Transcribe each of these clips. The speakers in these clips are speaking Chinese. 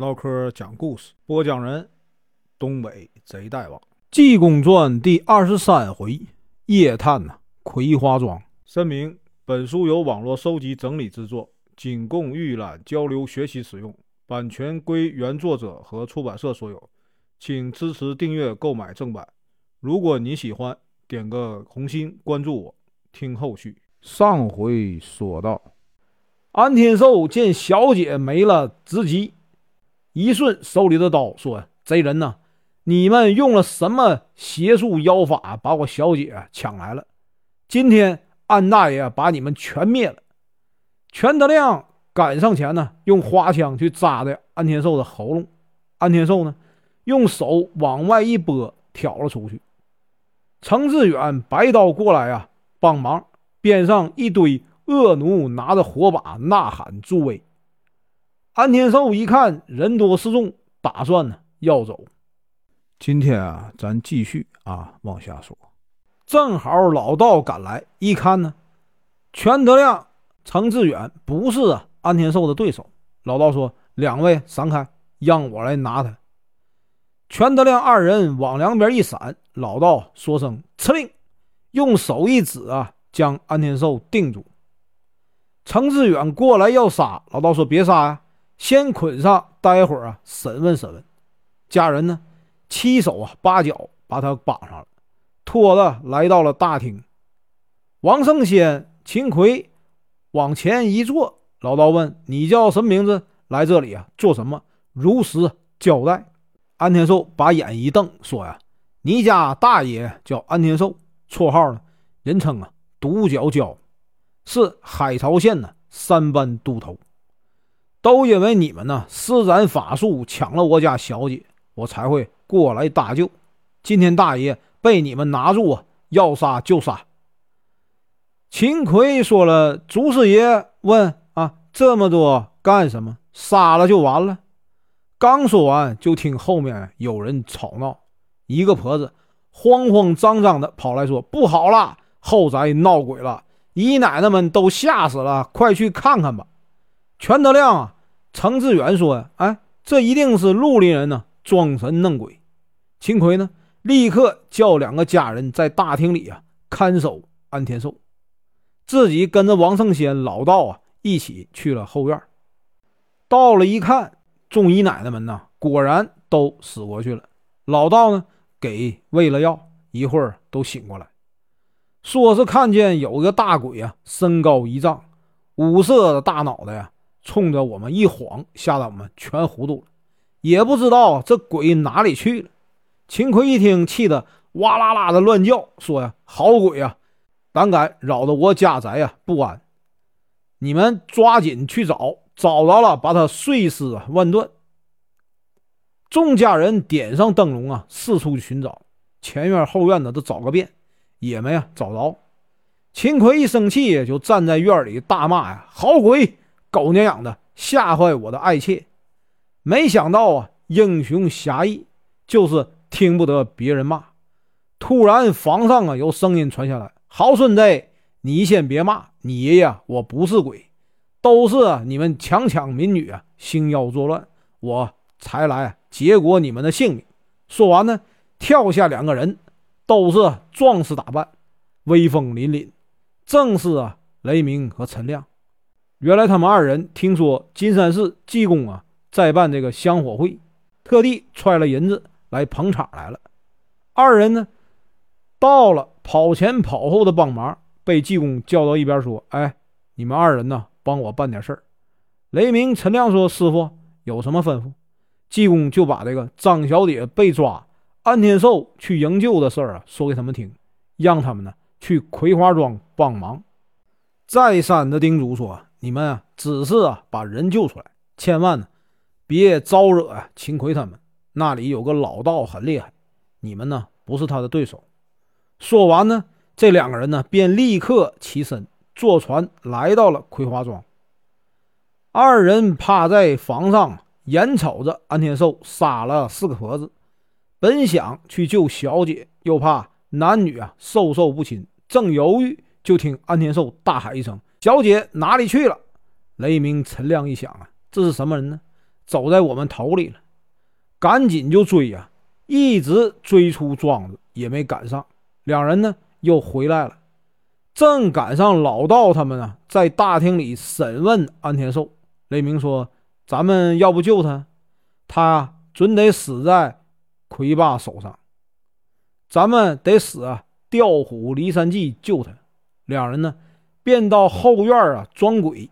唠嗑讲故事，播讲人：东北贼大王，《济公传》第二十三回：夜探呐，葵花庄。声明：本书由网络收集整理制作，仅供预览、交流、学习使用，版权归原作者和出版社所有，请支持订阅、购买正版。如果你喜欢，点个红心，关注我，听后续。上回说到，安天寿见小姐没了，直急，一顺手里的刀说：“贼人呐，你们用了什么邪术妖法，把我小姐抢来了？今天安大爷把你们全灭了。”全德亮赶上前呢，用花枪去扎的安天寿的喉咙。安天寿呢，用手往外一拨，挑了出去。程志远白刀过来啊，帮忙！边上一堆恶奴拿着火把呐喊助威。安天寿一看人多势众，打算呢要走。今天啊，咱继续啊往下说。正好老道赶来，一看呢，全德亮、程志远不是安天寿的对手。老道说：“两位闪开，让我来拿他。”全德亮二人往两边一闪，老道说声“吃令”，用手一指啊，将安天寿定住。程志远过来要杀，老道说：“别杀呀，先捆上，待会儿啊审问审问。”家人呢，七手啊八脚把他绑上了，拖着来到了大厅。王胜先、秦奎往前一坐，老道问：“你叫什么名字？来这里啊做什么？如实交代。”安天寿把眼一瞪，说：“呀，你家大爷叫安天寿，绰号呢，人称啊独角蛟，是海潮县的三班都头。都因为你们呢施展法术抢了我家小姐，我才会过来搭救。今天大爷被你们拿住啊，要杀就杀。”秦奎说了：“祖师爷问啊，这么多干什么？杀了就完了。”刚说完，就听后面有人吵闹，一个婆子慌慌张张的跑来说：“不好了，后宅闹鬼了，姨奶奶们都吓死了，快去看看吧！”全德亮啊，程志远说呀：“哎，这一定是绿林人呢，装神弄鬼。”秦奎呢，立刻叫两个家人在大厅里啊看守安天寿，自己跟着王圣先、老道啊一起去了后院。到了一看。众姨奶奶们呢，果然都死过去了。老道呢，给喂了药，一会儿都醒过来，说是看见有个大鬼啊，身高一丈，五色的大脑袋呀，冲着我们一晃，吓得我们全糊涂了，也不知道这鬼哪里去了。秦奎一听，气得哇啦啦的乱叫，说呀：“好鬼呀，胆敢扰得我家宅呀，不安！你们抓紧去找。”找着了，把他碎尸万段。众家人点上灯笼啊，四处寻找，前院后院的都找个遍，也没啊找着。秦奎一生气，就站在院里大骂呀：“好鬼，狗娘养的，吓坏我的爱妾！”没想到啊，英雄侠义，就是听不得别人骂。突然，房上啊有声音传下来：“好孙子，你先别骂，你爷爷我不是鬼。”都是你们强抢民女啊，兴妖作乱，我才来结果你们的性命。说完呢，跳下两个人，都是壮士打扮，威风凛凛，正是啊雷鸣和陈亮。原来他们二人听说金山寺济公啊在办这个香火会，特地揣了银子来捧场来了。二人呢到了，跑前跑后的帮忙，被济公叫到一边说：“哎，你们二人呢？”帮我办点事儿。雷鸣、陈亮说：“师傅有什么吩咐？”济公就把这个张小姐被抓、安天寿去营救的事儿啊说给他们听，让他们呢去葵花庄帮忙。再三的叮嘱说：“你们啊，只是啊把人救出来，千万呢别招惹啊秦奎他们。那里有个老道很厉害，你们呢不是他的对手。”说完呢，这两个人呢便立刻起身。坐船来到了葵花庄，二人趴在房上，眼瞅着安天寿杀了四个婆子，本想去救小姐，又怕男女啊授受不亲，正犹豫，就听安天寿大喊一声：“小姐哪里去了？”雷鸣、陈亮一想啊，这是什么人呢？走在我们头里了，赶紧就追呀，一直追出庄子也没赶上。两人呢又回来了，正赶上老道他们呢在大厅里审问安天寿。雷鸣说：“咱们要不救他，他准得死在魁霸手上。咱们得死啊，调虎离山计救他。”两人呢便到后院啊装鬼。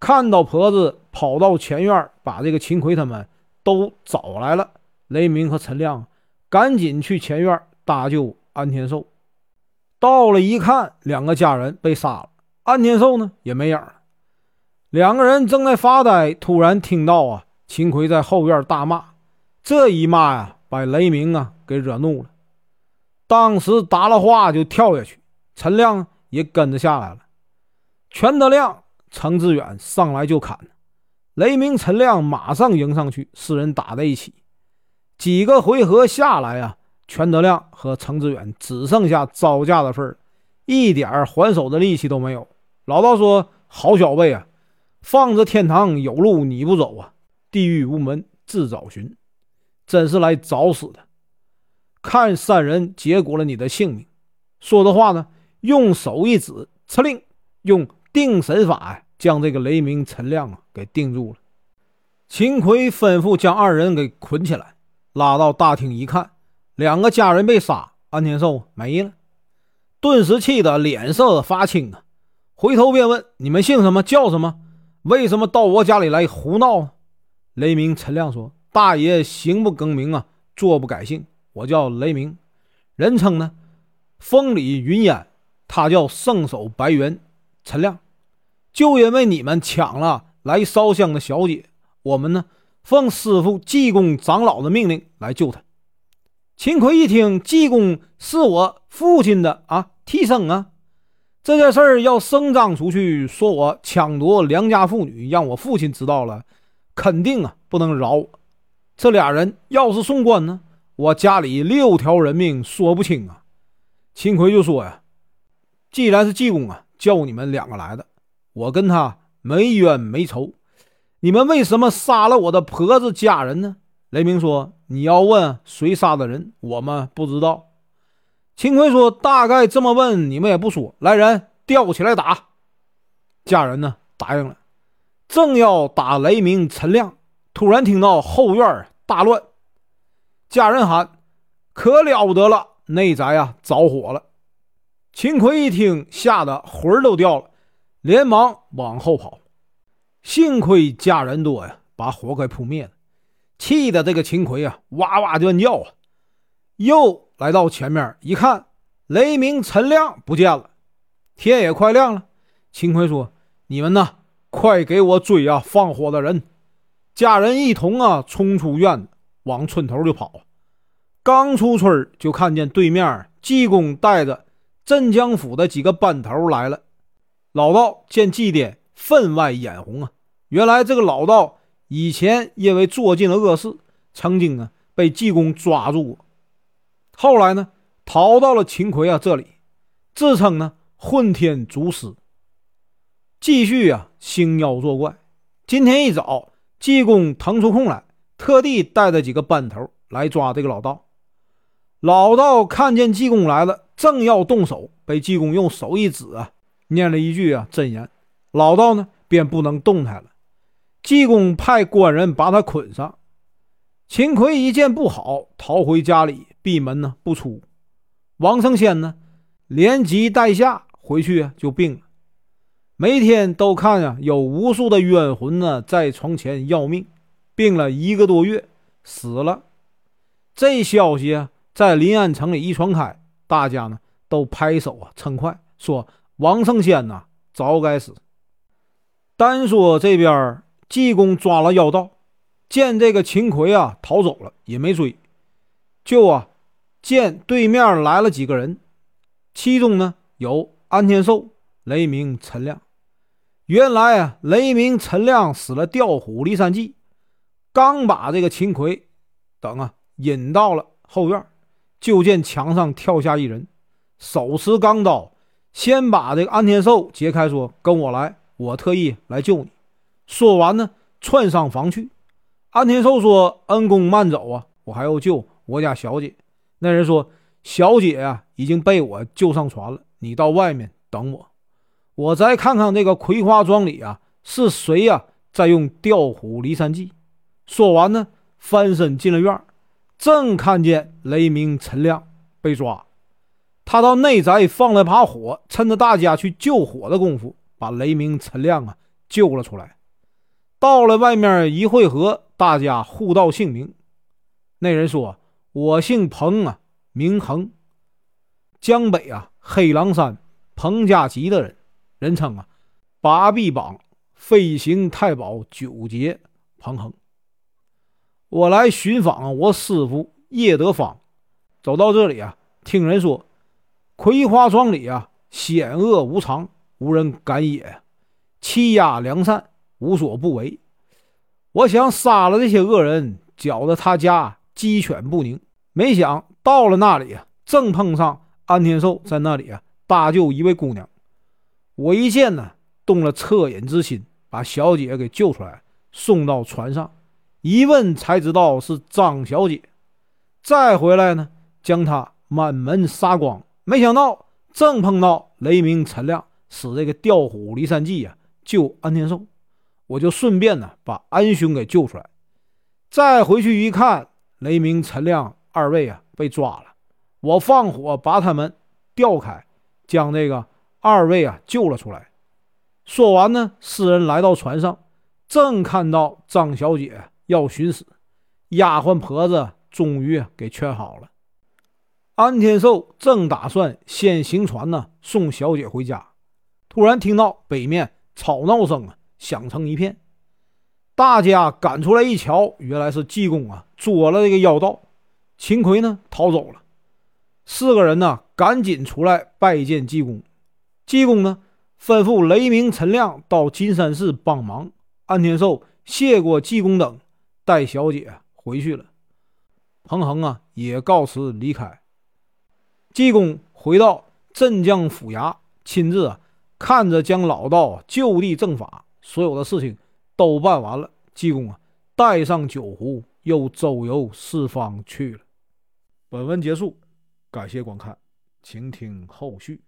看到婆子跑到前院，把这个秦奎他们都找来了。雷鸣和陈亮赶紧去前院搭救安天寿。到了一看，两个家人被杀了，安天寿呢也没影了。两个人正在发呆，突然听到啊，秦奎在后院大骂。这一骂呀，把雷鸣啊给惹怒了，当时答了话就跳下去，陈亮也跟着下来了。全德亮。程志远上来就砍，雷鸣、陈亮马上迎上去，四人打在一起。几个回合下来啊，全德亮和程志远只剩下招架的份儿，一点还手的力气都没有。老道说：“好小辈啊，放着天堂有路你不走啊，地狱无门自找寻，真是来找死的！看三人结果了你的性命。”说的话呢，用手一指，吃令用定神法呀。将这个雷鸣、陈亮啊给定住了。秦奎吩咐将二人给捆起来，拉到大厅一看，两个家人被杀，安天寿没了，顿时气得脸色发青啊！回头便问：“你们姓什么？叫什么？为什么到我家里来胡闹？”雷鸣、陈亮说：“大爷行不更名啊，坐不改姓，我叫雷鸣，人称呢风里云烟，他叫圣手白猿，陈亮。”就因为你们抢了来烧香的小姐，我们呢奉师傅济公长老的命令来救她。秦奎一听，济公是我父亲的啊替身啊，这件事儿要声张出去，说我抢夺良家妇女，让我父亲知道了，肯定啊不能饶我。这俩人要是送官呢，我家里六条人命说不清啊。秦奎就说呀，既然是济公啊叫你们两个来的。我跟他没冤没仇，你们为什么杀了我的婆子家人呢？雷鸣说：“你要问谁杀的人，我们不知道。”秦奎说：“大概这么问，你们也不说。来人，吊起来打。”家人呢答应了，正要打雷鸣、陈亮，突然听到后院大乱，家人喊：“可了不得了，内宅啊着火了！”秦奎一听，吓得魂儿都掉了。连忙往后跑，幸亏家人多呀，把火给扑灭了。气得这个秦奎啊，哇哇乱叫啊！又来到前面一看，雷鸣、陈亮不见了。天也快亮了，秦奎说：“你们呢，快给我追啊！放火的人！”家人一同啊，冲出院子，往村头就跑。刚出村，就看见对面济公带着镇江府的几个班头来了。老道见祭奠，分外眼红啊！原来这个老道以前因为做尽了恶事，曾经呢被济公抓住过，后来呢逃到了秦奎啊这里，自称呢混天竺师，继续啊兴妖作怪。今天一早，济公腾出空来，特地带着几个班头来抓这个老道。老道看见济公来了，正要动手，被济公用手一指啊。念了一句啊真言，老道呢便不能动弹了。济公派官人把他捆上。秦奎一见不好，逃回家里，闭门呢不出。王成仙呢连急带下回去就病了，每天都看啊有无数的冤魂呢在床前要命，病了一个多月死了。这消息啊在临安城里一传开，大家呢都拍手啊称快，说。王胜仙呐，早该死。单说这边济公抓了妖道，见这个秦奎啊逃走了，也没追，就啊见对面来了几个人，其中呢有安天寿、雷鸣、陈亮。原来啊，雷鸣、陈亮使了调虎离山计，刚把这个秦奎等啊引到了后院，就见墙上跳下一人，手持钢刀。先把这个安天寿解开，说：“跟我来，我特意来救你。”说完呢，窜上房去。安天寿说：“恩公慢走啊，我还要救我家小姐。”那人说：“小姐啊，已经被我救上船了，你到外面等我，我再看看这个葵花庄里啊是谁呀在用调虎离山计。”说完呢，翻身进了院正看见雷鸣、陈亮被抓。他到内宅放了把火，趁着大家去救火的功夫，把雷鸣、陈亮啊救了出来。到了外面一会合，大家互道姓名。那人说：“我姓彭啊，名恒，江北啊黑狼山彭家集的人，人称啊八臂膀飞行太保九节彭恒。我来寻访我师傅叶德芳，走到这里啊，听人说。”葵花庄里啊，险恶无常，无人敢也，欺压良善，无所不为。我想杀了这些恶人，搅得他家鸡犬不宁。没想到了那里啊，正碰上安天寿在那里啊搭救一位姑娘。我一见呢，动了恻隐之心，把小姐给救出来，送到船上。一问才知道是张小姐。再回来呢，将她满门杀光。没想到正碰到雷鸣、陈亮使这个调虎离山计呀，救安天寿，我就顺便呢把安兄给救出来。再回去一看，雷鸣、陈亮二位啊被抓了，我放火把他们调开，将这个二位啊救了出来。说完呢，四人来到船上，正看到张小姐要寻死，丫鬟婆子终于给劝好了。安天寿正打算先行船呢，送小姐回家，突然听到北面吵闹声啊，响成一片。大家赶出来一瞧，原来是济公啊捉了这个妖道，秦奎呢逃走了。四个人呢赶紧出来拜见济公。济公呢吩咐雷鸣、陈亮到金山寺帮忙。安天寿谢过济公等，带小姐回去了。彭恒啊也告辞离开。济公回到镇江府衙，亲自啊看着将老道就地正法，所有的事情都办完了。济公啊带上酒壶，又周游四方去了。本文结束，感谢观看，请听后续。